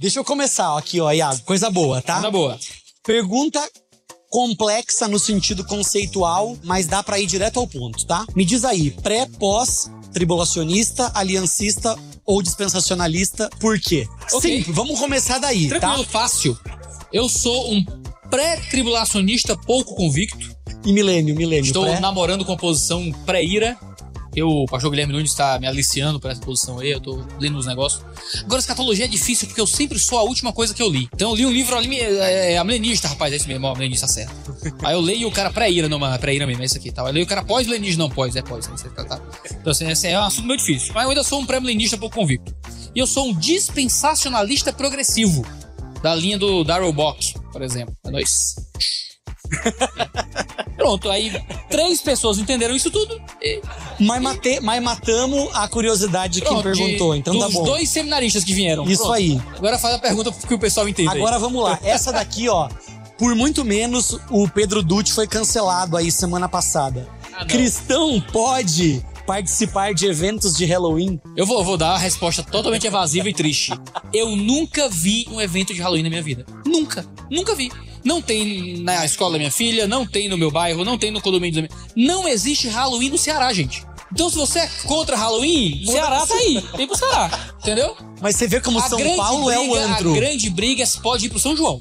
Deixa eu começar aqui, ó, Iago. Coisa boa, tá? Coisa boa. Pergunta complexa no sentido conceitual, mas dá pra ir direto ao ponto, tá? Me diz aí, pré, pós, tribulacionista, aliancista ou dispensacionalista, por quê? Ok. Sim, vamos começar daí, Tranquilo, tá? fácil. Eu sou um pré-tribulacionista pouco convicto. E milênio, milênio, Estou pré? namorando com a posição pré-ira. Eu, o pastor Guilherme Nunes está me aliciando para essa posição aí, eu tô lendo os negócios. Agora, escatologia é difícil porque eu sempre sou a última coisa que eu li. Então eu li um livro ali, é, é, milenista, rapaz, é isso mesmo, ó, milenista certo. Aí eu leio o cara pré-ira, não, pré-ira mesmo, é isso aqui, tá? Eu leio o cara pós-milenista, não, pós, é pós, é isso aí, tá, tá. Então assim, esse é um assunto meio difícil. Mas eu ainda sou um pré-milenista pouco convicto. E eu sou um dispensacionalista progressivo, da linha do Darrell Bock, por exemplo. É nóis. Pronto, aí três pessoas entenderam isso tudo. E Mas, mate, mas matamos a curiosidade de quem pronto, de- perguntou, então tá bom. dois seminaristas que vieram. Isso Pronto. aí. Agora faz a pergunta que o pessoal entende. aí. Agora vamos lá. Essa daqui, ó. Por muito menos, o Pedro Dutti foi cancelado aí semana passada. Ah. Cristão pode participar de eventos de Halloween? Eu vou, vou dar uma resposta totalmente evasiva e triste. Eu nunca vi um evento de Halloween na minha vida. Nunca. Nunca vi. Não tem na escola da minha filha, não tem no meu bairro, não tem no condomínio da minha... Não existe Halloween no Ceará, gente. Então se você é contra Halloween, Ceará tá aí. Vem pro Ceará. Entendeu? Mas você vê como São Paulo é o briga, antro. A grande briga é se pode ir pro São João.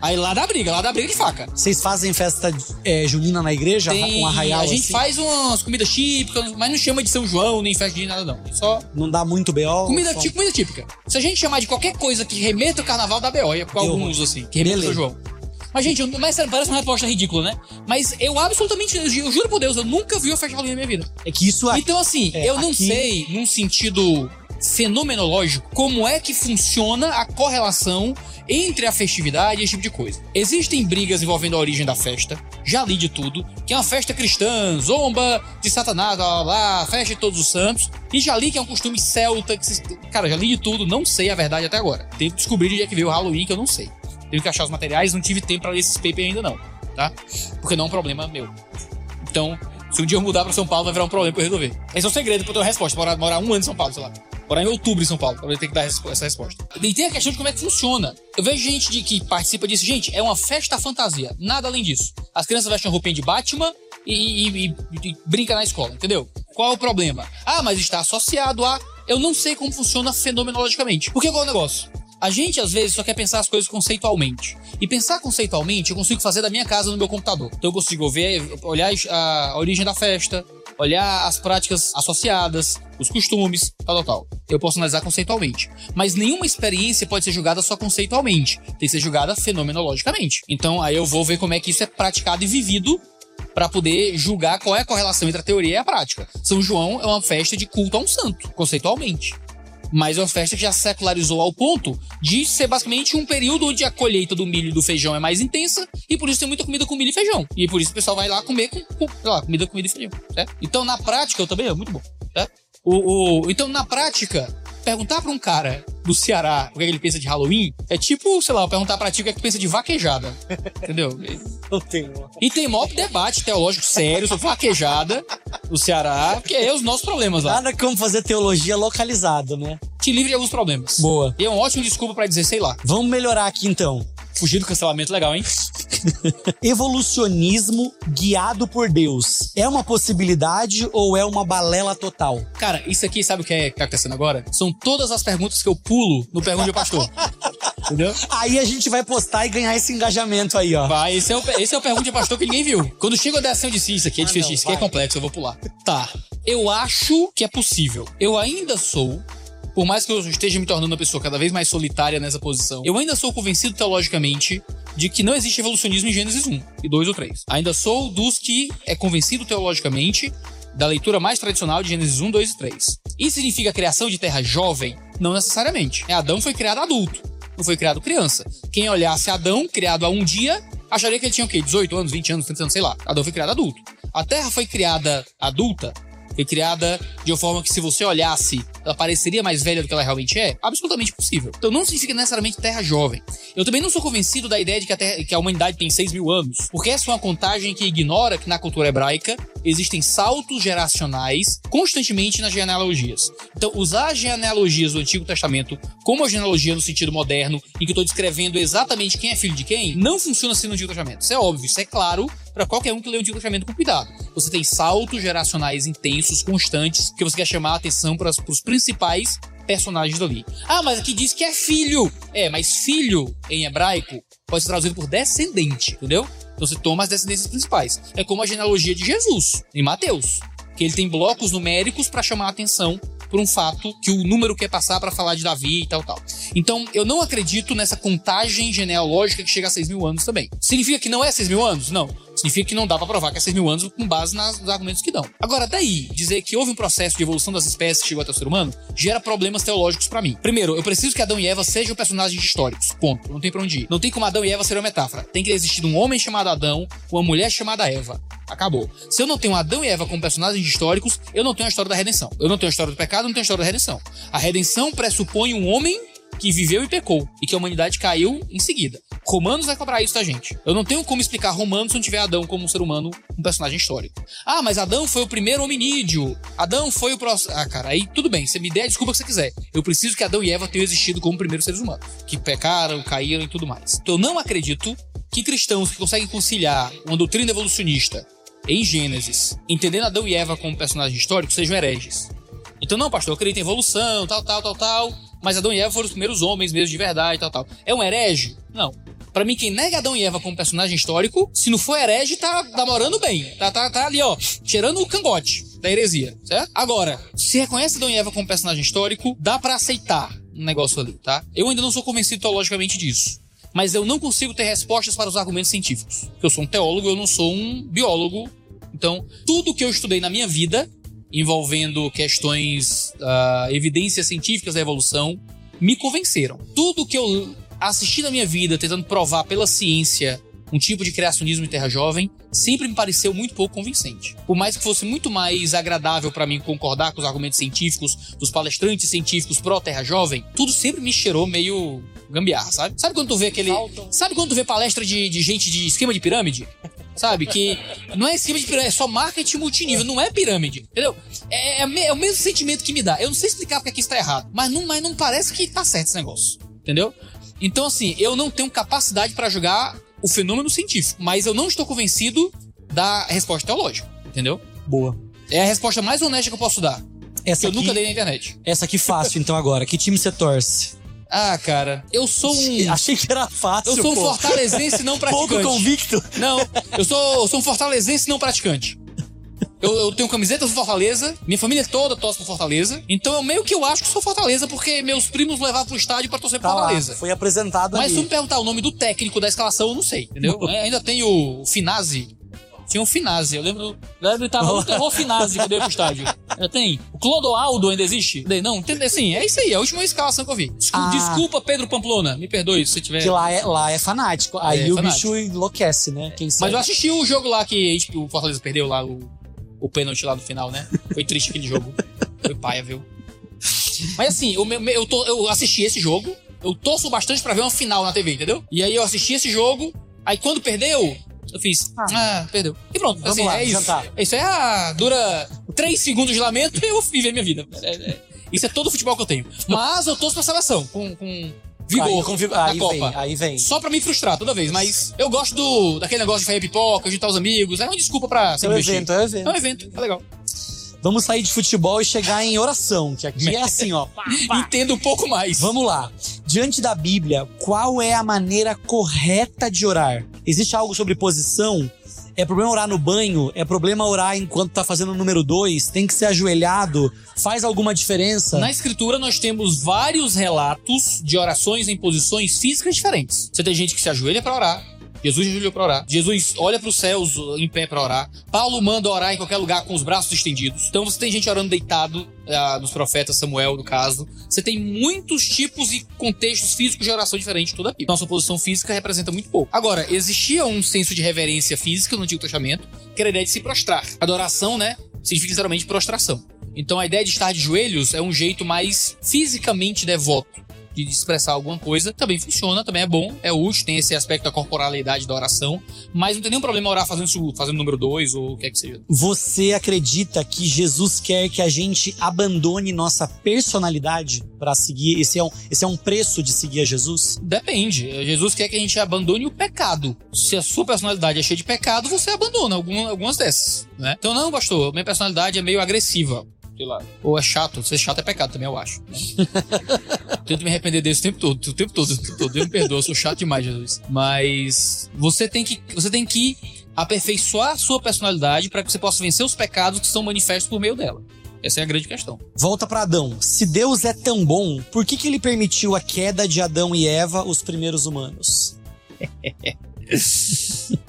Aí lá dá briga, lá dá briga de faca. Vocês fazem festa é, junina na igreja? Tem, um arraial a gente assim? faz umas comidas típicas, mas não chama de São João, nem festa de nada não. Só Não dá muito B.O.? Comida, Só- comida típica. Se a gente chamar de qualquer coisa que remeta ao carnaval, dá B.O. com Eu- alguns, assim, que remeta ao. São João. Mas, gente, eu- mas parece uma resposta ridícula, né? Mas eu absolutamente, eu juro por Deus, eu nunca vi uma festa de Halloween na minha vida. É que isso aqui... Então, assim, É, eu não aqui- sei, num sentido fenomenológico, como é que funciona a correlação entre a festividade e esse tipo de coisa. Existem brigas envolvendo a origem da festa, já li de tudo, que é uma festa cristã, zomba de Satanás, blá, blá, blá, festa de todos os santos, e já li que é um costume celta, que se- cara, já li de tudo, não sei a verdade até agora. Tenho que descobrir de onde é que veio o Halloween, que eu não sei. Tenho que achar os materiais, não tive tempo pra ler esses papers ainda não, tá? Porque não é um problema meu. Então, se um dia eu mudar pra São Paulo, vai virar um problema pra eu resolver. Esse é o segredo pra eu ter uma resposta. Morar, morar um ano em São Paulo, sei lá. Morar em outubro em São Paulo, pra ter que dar essa resposta. E tem a questão de como é que funciona. Eu vejo gente de, que participa disso. Gente, é uma festa fantasia. Nada além disso. As crianças vestem roupinha de Batman e, e, e- e brinca na escola, entendeu? Qual é o problema? Ah, mas está associado a... Eu não sei como funciona fenomenologicamente. Porque qual é o negócio? A gente, às vezes, só quer pensar as coisas conceitualmente. E pensar conceitualmente, eu consigo fazer da minha casa no meu computador. Então eu consigo ver, olhar a origem da festa, olhar as práticas associadas, os costumes, tal, tal, tal. Eu posso analisar conceitualmente. Mas nenhuma experiência pode ser julgada só conceitualmente. Tem que ser julgada fenomenologicamente. Então aí eu vou ver como é que isso é praticado e vivido para poder julgar qual é a correlação entre a teoria e a prática. São João é uma festa de culto a um santo, conceitualmente. Mas é uma festa que já secularizou ao ponto de ser basicamente um período onde a colheita do milho e do feijão é mais intensa e por isso tem muita comida com milho e feijão. E por isso o pessoal vai lá comer com, com sei lá, comida com milho e feijão, certo? Então na prática, eu também é muito bom? O, o- então na prática, perguntar pra um cara do Ceará o que, é que ele pensa de Halloween é tipo, sei lá, eu perguntar pra ti o que é que pensa de vaquejada, entendeu? Não tem. E tem maior debate teológico sério sobre vaquejada no Ceará, que é os nossos problemas lá. Nada como fazer teologia localizado, né? Te livre de alguns problemas. Boa. E é um ótimo desculpa pra dizer, sei lá, Vamos melhorar aqui então. fugir do cancelamento legal, hein? Evolucionismo guiado por Deus. É uma possibilidade ou é uma balela total? Cara, isso aqui, sabe o que é que tá acontecendo agora? São todas as perguntas que eu pulo no Pergunte ao Pastor. Entendeu? Aí a gente vai postar e ganhar esse engajamento aí, ó. Vai, esse é o, esse é o Pergunte ao Pastor que ninguém viu. Quando chega a dessa eu disse, isso aqui é Ah, difícil, não, isso aqui é complexo, eu vou pular. Tá. Eu acho que é possível. Eu ainda sou por mais que eu esteja me tornando uma pessoa cada vez mais solitária nessa posição, eu ainda sou convencido teologicamente de que não existe evolucionismo em Gênesis 1 e 2 ou 3. Ainda sou dos que é convencido teologicamente da leitura mais tradicional de Gênesis 1, 2 e 3. Isso significa criação de terra jovem? Não necessariamente. É, Adão foi criado adulto, não foi criado criança. Quem olhasse Adão, criado há um dia, acharia que ele tinha o quê? 18 anos, 20 anos, 30 anos, sei lá. Adão foi criado adulto. A terra foi criada adulta Foi criada de uma forma que, se você olhasse, ela pareceria mais velha do que ela realmente é? Absolutamente possível. Então não significa necessariamente Terra jovem. Eu também não sou convencido da ideia de que a, terra, que a humanidade tem 6 mil anos, porque essa é uma contagem que ignora que na cultura hebraica existem saltos geracionais constantemente nas genealogias. Então, usar as genealogias do Antigo Testamento como a genealogia no sentido moderno, em que eu estou descrevendo exatamente quem é filho de quem, não funciona assim no Antigo Testamento. Isso é óbvio, isso é claro para qualquer um que lê o Antigo Testamento com cuidado. Você tem saltos geracionais intensos, constantes, que você quer chamar a atenção para os principais personagens dali. Ah, mas aqui diz que é filho. É, mas filho em hebraico pode ser traduzido por descendente, entendeu? Então você toma as descendências principais. É como a genealogia de Jesus, em Mateus, que ele tem blocos numéricos para chamar a atenção por um fato que o número quer passar para falar de Davi e tal, tal. Então, eu não acredito nessa contagem genealógica que chega a 6 mil anos também. Significa que não é 6 mil anos? Não. Significa que não dá para provar que é 6 mil anos com base nas, nos argumentos que dão. Agora, daí, dizer que houve um processo de evolução das espécies que chegou até o ser humano, gera problemas teológicos para mim. Primeiro, eu preciso que Adão e Eva sejam personagens históricos. Ponto. Não tem pra onde ir. Não tem como Adão e Eva ser uma metáfora. Tem que existir um homem chamado Adão, uma mulher chamada Eva. Acabou. Se eu não tenho Adão e Eva como personagens históricos, eu não tenho a história da redenção. Eu não tenho a história do pecado, não tenho a história da redenção. A redenção pressupõe um homem que viveu e pecou e que a humanidade caiu em seguida. Romanos vai cobrar isso da gente. Eu não tenho como explicar Romanos se não tiver Adão como um ser humano, um personagem histórico. Ah, mas Adão foi o primeiro hominídeo. Adão foi o próximo. Ah, cara, aí tudo bem. Você me der a desculpa que você quiser. Eu preciso que Adão e Eva tenham existido como primeiros seres humanos, que pecaram, caíram e tudo mais. Então eu não acredito que cristãos que conseguem conciliar uma doutrina evolucionista em Gênesis, entendendo Adão e Eva como personagens históricos, sejam hereges. Então, não, pastor, eu acredito em evolução, tal, tal, tal, tal, mas Adão e Eva foram os primeiros homens mesmo de verdade, tal, tal. É um herege? Não. Para mim, quem nega Adão e Eva como personagem histórico, se não for herege, tá namorando bem. Tá, tá, tá ali, ó, cheirando o cangote da heresia, certo? Agora, se reconhece Adão e Eva como personagem histórico, dá para aceitar um negócio ali, tá? Eu ainda não sou convencido teologicamente disso. Mas eu não consigo ter respostas para os argumentos científicos. Eu sou um teólogo, eu não sou um biólogo. Então, tudo que eu estudei na minha vida envolvendo questões, uh, evidências científicas da evolução, me convenceram. Tudo que eu assisti na minha vida tentando provar pela ciência um tipo de criacionismo em Terra Jovem sempre me pareceu muito pouco convincente. Por mais que fosse muito mais agradável para mim concordar com os argumentos científicos dos palestrantes científicos pró Terra Jovem, tudo sempre me cheirou meio gambiarra, sabe? Sabe quando tu vê aquele. Sabe quando tu vê palestra de, de gente de esquema de pirâmide? Sabe? Que não é esquema de pirâmide, é só marketing multinível, não é pirâmide. Entendeu? É, é, é, o mesmo sentimento que me dá. Eu não sei explicar porque aqui está errado, mas não, mas não parece que tá certo esse negócio. Entendeu? Então, assim, eu não tenho capacidade para julgar o fenômeno científico, mas eu não estou convencido da resposta teológica. Entendeu? Boa. É a resposta mais honesta que eu posso dar. Essa que eu aqui, nunca dei na internet. Essa aqui fácil, então, agora. Que time você torce? Ah, cara, eu sou um. Achei que era fácil. Eu sou um pô. fortalezense não praticante. Pouco convicto. Não, eu sou, eu sou um fortalezense não praticante. Eu, eu, tenho camiseta do Fortaleza, minha família toda torce pro Fortaleza. Então eu meio que eu acho que sou Fortaleza, porque meus primos levavam pro estádio pra torcer pro Tá lá, Fortaleza. foi apresentado Mas ali. se me perguntar o nome do técnico da escalação, eu não sei, entendeu? É, ainda tem o Finazzi. Tinha o Finazzi, eu lembro. Eu lembro que tava o terror Finazzi quando eu ia pro estádio. Ainda tem. O Clodoaldo ainda existe? Não, entende? Assim, é isso aí, é a última escalação que eu vi. Desculpa, Ah. desculpa Pedro Pamplona, me perdoe se tiver. Que lá é, lá é fanático. Aí É, o fanático. bicho enlouquece, né? Quem Mas sabe. eu assisti o jogo lá que tipo, o Fortaleza perdeu lá, o, o pênalti lá no final, né? Foi triste aquele jogo. Foi paia, viu? Mas assim, eu, eu, tô- eu assisti esse jogo, eu torço bastante pra ver uma final na TV, entendeu? E aí eu assisti esse jogo, aí quando perdeu, eu fiz, Ah. ah, perdeu. E pronto, Vamos assim, lá, é isso. jantar. É Isso é, ah, dura três segundos de lamento e eu viver minha vida. É- é- isso é todo o futebol que eu tenho. Mas eu torço pra seleção, com, com vigor Aí, com vi- aí Copa. vem, aí vem. Só pra me frustrar toda vez, mas eu gosto do daquele negócio de fazer pipoca, juntar os amigos. É uma desculpa pra É se um divertir. evento, é um evento. É um evento, é legal. Vamos sair de futebol e chegar em oração, que aqui é assim, ó. pá, pá. Entendo um pouco mais. Vamos lá. Diante da Bíblia, qual é a maneira correta de orar? Existe algo sobre posição? É problema orar no banho? É problema orar enquanto tá fazendo o número dois? Tem que ser ajoelhado? Faz alguma diferença? Na escritura, nós temos vários relatos de orações em posições físicas diferentes. Você tem gente que se ajoelha pra orar. Jesus ajoelhou pra orar. Jesus olha para os céus em pé pra orar. Paulo manda orar em qualquer lugar com os braços estendidos. Então você tem gente orando deitado, ah, dos profetas Samuel, no caso. Você tem muitos tipos e contextos físicos de oração diferentes toda a Bíblia. Nossa posição física representa muito pouco. Agora, existia um senso de reverência física no Antigo Testamento, que era a ideia de se prostrar. Adoração, né? significa literalmente prostração. Então a ideia de estar de joelhos é um jeito mais fisicamente devoto de expressar alguma coisa, também funciona, também é bom, é útil, tem esse aspecto da corporalidade da oração, mas não tem nenhum problema orar fazendo, fazendo número dois ou o que é que seja. Você acredita que Jesus quer que a gente abandone nossa personalidade para seguir? Esse é, um, esse é um preço de seguir a Jesus? Depende. Jesus quer que a gente abandone o pecado. Se a sua personalidade é cheia de pecado, você abandona algumas dessas, né? Então, não, pastor, minha personalidade é meio agressiva sei lá. Ou é chato. Ser chato é pecado também, eu acho. Né? Tento me arrepender desse o tempo todo, o tempo todo, o tempo todo. Deus me perdoa, eu sou chato demais, Jesus. Mas você tem que, você tem que aperfeiçoar a sua personalidade para que você possa vencer os pecados que são manifestos por meio dela. Essa é a grande questão. Volta para Adão. Se Deus é tão bom, por que, que ele permitiu a queda de Adão e Eva, os primeiros humanos?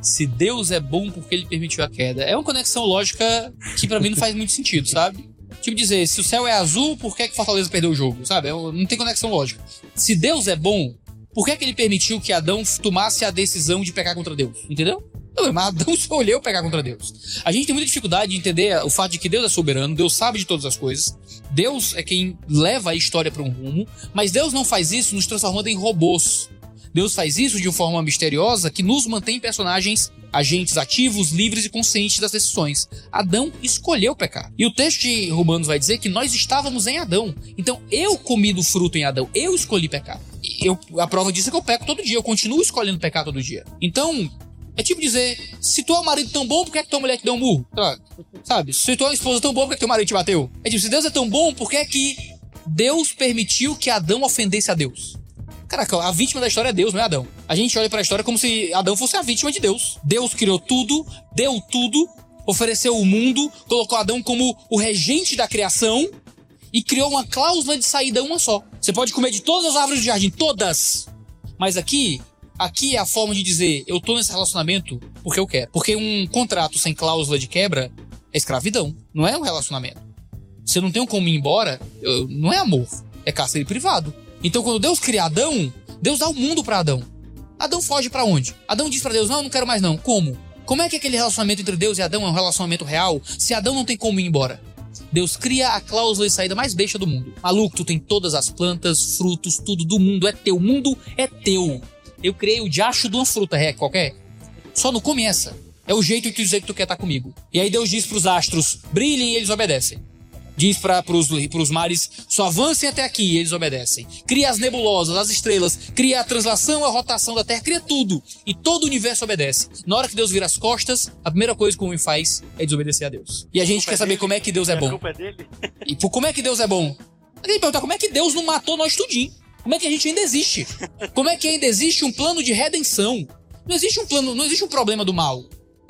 Se Deus é bom, por que ele permitiu a queda? É uma conexão lógica que para mim não faz muito sentido, sabe? Tipo dizer, se o céu é azul, por que, é que Fortaleza perdeu o jogo? Sabe? Não tem conexão lógica. Se Deus é bom, por que, é que ele permitiu que Adão tomasse a decisão de pecar contra Deus? Entendeu? Não, mas Adão escolheu pecar contra Deus. A gente tem muita dificuldade de entender o fato de que Deus é soberano, Deus sabe de todas as coisas, Deus é quem leva a história para um rumo, mas Deus não faz isso nos transformando em robôs. Deus faz isso de uma forma misteriosa que nos mantém personagens agentes ativos, livres e conscientes das decisões. Adão escolheu pecar. E o texto de Romanos vai dizer que nós estávamos em Adão. Então eu comi do fruto em Adão, eu escolhi pecar. Eu, a prova disso é que eu peco todo dia, eu continuo escolhendo pecar todo dia. Então, é tipo dizer, se tu é um marido tão bom, por que, é que tua mulher te deu um murro? Sabe? Se tu é uma esposa tão boa, por que, é que teu marido te bateu? É tipo, se Deus é tão bom, por que é que Deus permitiu que Adão ofendesse a Deus? Caraca, a vítima da história é Deus, não é Adão. A gente olha para a história como se Adão fosse a vítima de Deus. Deus criou tudo, deu tudo, ofereceu o mundo, colocou Adão como o regente da criação e criou uma cláusula de saída uma só. Você pode comer de todas as árvores do jardim, todas. Mas aqui, aqui é a forma de dizer, eu tô nesse relacionamento porque eu quero. Porque um contrato sem cláusula de quebra é escravidão, não é um relacionamento. Você não tem como ir embora, não é amor, é cárcere privado. Então, quando Deus cria Adão, Deus dá o mundo para Adão. Adão foge para onde? Adão diz para Deus: Não, não quero mais não. Como? Como é que aquele relacionamento entre Deus e Adão é um relacionamento real se Adão não tem como ir embora? Deus cria a cláusula de saída mais besta do mundo. Maluco, tu tem todas as plantas, frutos, tudo do mundo é teu. O mundo é teu. Eu criei o diacho de uma fruta, é qualquer. Só não come essa. É o jeito de tu dizer que tu quer estar comigo. E aí Deus diz pros astros: brilhem e eles obedecem diz para os mares: só avancem até aqui, e eles obedecem. Cria as nebulosas, as estrelas, cria a translação, a rotação da Terra, cria tudo. E todo o universo obedece. Na hora que Deus vira as costas, a primeira coisa que o homem faz é desobedecer a Deus. E a gente a quer saber dele. como é que Deus é, é bom. Culpa é dele. E por como é que Deus é bom? A gente pergunta como é que Deus não matou nós tudinho? Como é que a gente ainda existe? Como é que ainda existe um plano de redenção? Não existe um plano, não existe um problema do mal.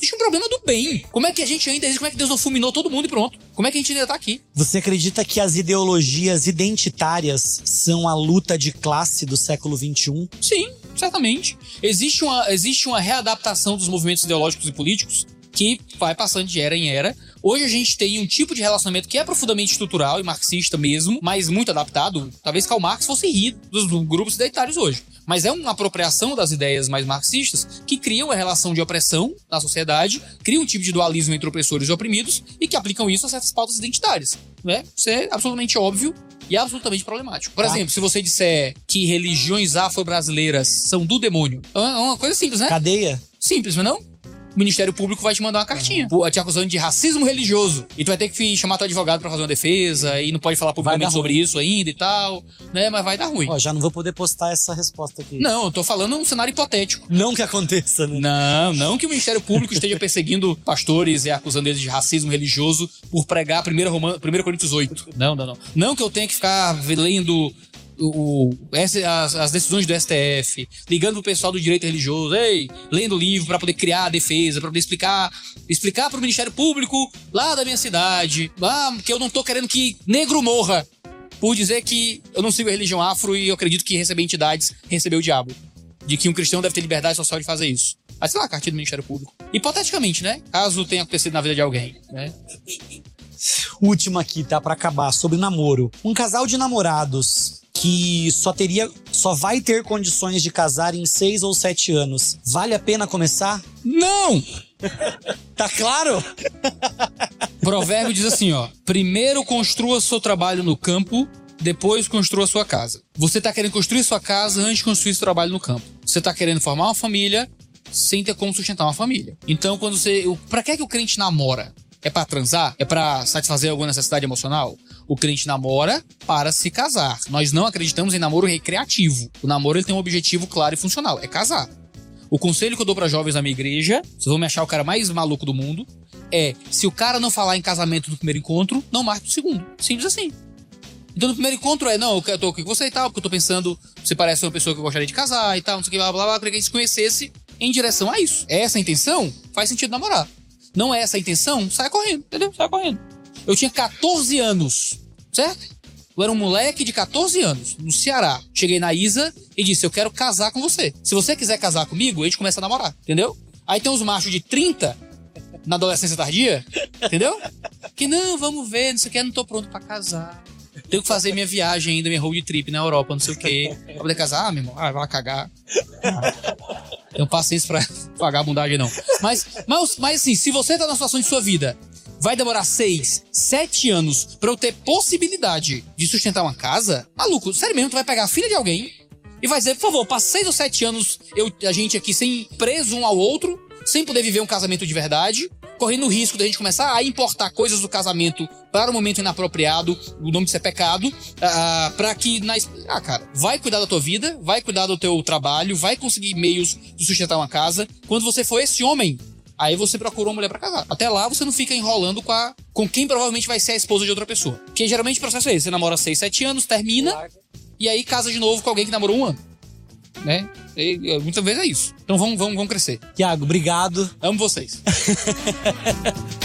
Existe um problema do bem. Como é que a gente ainda existe? Como é que Deus não fulminou todo mundo e pronto? Como é que a gente ainda tá aqui? Você acredita que as ideologias identitárias são a luta de classe do século XXI? Sim, certamente. Existe uma, existe uma readaptação dos movimentos ideológicos e políticos que vai passando de era em era. Hoje a gente tem um tipo de relacionamento que é profundamente estrutural e marxista mesmo, mas muito adaptado. Talvez Karl Marx fosse rir dos grupos identitários hoje mas é uma apropriação das ideias mais marxistas que criam a relação de opressão na sociedade, criam um tipo de dualismo entre opressores e oprimidos e que aplicam isso a certas pautas identitárias. Né? Isso é absolutamente óbvio e absolutamente problemático. Por tá. exemplo, se você disser que religiões afro-brasileiras são do demônio, é uma coisa simples, né? Cadeia. Simples, mas não? O Ministério Público vai te mandar uma cartinha uhum. te acusando de racismo religioso. E tu vai ter que chamar teu advogado para fazer uma defesa e não pode falar publicamente sobre isso ainda e tal, né? Mas vai dar ruim. Ó, já não vou poder postar essa resposta aqui. Não, eu tô falando um cenário hipotético. Não que aconteça, né? Não, não que o Ministério Público esteja perseguindo pastores e acusando eles de racismo religioso por pregar 1 Roman... Coríntios 8. Não, não, não. Não que eu tenha que ficar lendo o, as, as, decisões do STF, ligando pro pessoal do direito religioso, ei, lendo livro para poder criar a defesa, para poder explicar, explicar pro Ministério Público lá da minha cidade, ah, que eu não tô querendo que negro morra por dizer que eu não sigo a religião afro e eu acredito que receber entidades recebeu o diabo. De que um cristão deve ter liberdade social de fazer isso. Mas sei lá, a cartilha do Ministério Público. Hipoteticamente, né? Caso tenha acontecido na vida de alguém, né? Última aqui, tá? Pra acabar, sobre namoro. Um casal de namorados que só teria, só vai ter condições de casar em seis ou sete anos. Vale a pena começar? Não! tá claro? Provérbio diz assim, ó: primeiro construa seu trabalho no campo, depois construa sua casa. Você tá querendo construir sua casa antes de construir seu trabalho no campo. Você tá querendo formar uma família sem ter como sustentar uma família. Então, quando você. Pra que, que o crente namora? É pra transar? É pra satisfazer alguma necessidade emocional? O crente namora para se casar. Nós não acreditamos em namoro recreativo. O namoro ele tem um objetivo claro e funcional: é casar. O conselho que eu dou pra jovens da minha igreja, vocês vão me achar o cara mais maluco do mundo, é: se o cara não falar em casamento no primeiro encontro, não marque no segundo. Simples assim. Então no primeiro encontro é, não, eu tô aqui com você e tal, porque eu tô pensando, você parece uma pessoa que eu gostaria de casar e tal, não sei o que, blá blá blá, queria que a gente se conhecesse em direção a isso. É essa intenção? Faz sentido namorar. Não é essa a intenção? Sai correndo, entendeu? Sai correndo. Eu tinha 14 anos, certo? Eu era um moleque de 14 anos, no Ceará. Cheguei na Isa e disse: Eu quero casar com você. Se você quiser casar comigo, a gente começa a namorar, entendeu? Aí tem uns machos de 30 na adolescência tardia, entendeu? Que não, vamos ver, não sei o que, não tô pronto pra casar. Tenho que fazer minha viagem ainda, minha road trip na Europa, não sei o que. Pra poder casar, ah, meu irmão, ah, vai cagar. Tenho paciência pra vagabundagem, não. Mas, mas, mas assim, se você tá na situação de sua vida, vai demorar seis, sete anos pra eu ter possibilidade de sustentar uma casa, maluco, sério mesmo, tu vai pegar a filha de alguém e vai dizer, por favor, passei seis ou sete anos, eu, a gente aqui sem preso um ao outro, sem poder viver um casamento de verdade, correndo o risco da gente começar a importar coisas do casamento para o momento inapropriado, o nome disso é pecado, ah, para que na. Ah, cara, vai cuidar da tua vida, vai cuidar do teu trabalho, vai conseguir meios de sustentar uma casa. Quando você for esse homem, aí você procura uma mulher pra casar. Até lá você não fica enrolando com, a, com quem provavelmente vai ser a esposa de outra pessoa. Porque geralmente o processo é esse: você namora 6, 7 anos, termina, e aí casa de novo com alguém que namorou um ano. Né? E, muitas vezes é isso. Então vamos, vamos, vamos crescer. Tiago, obrigado. Amo vocês.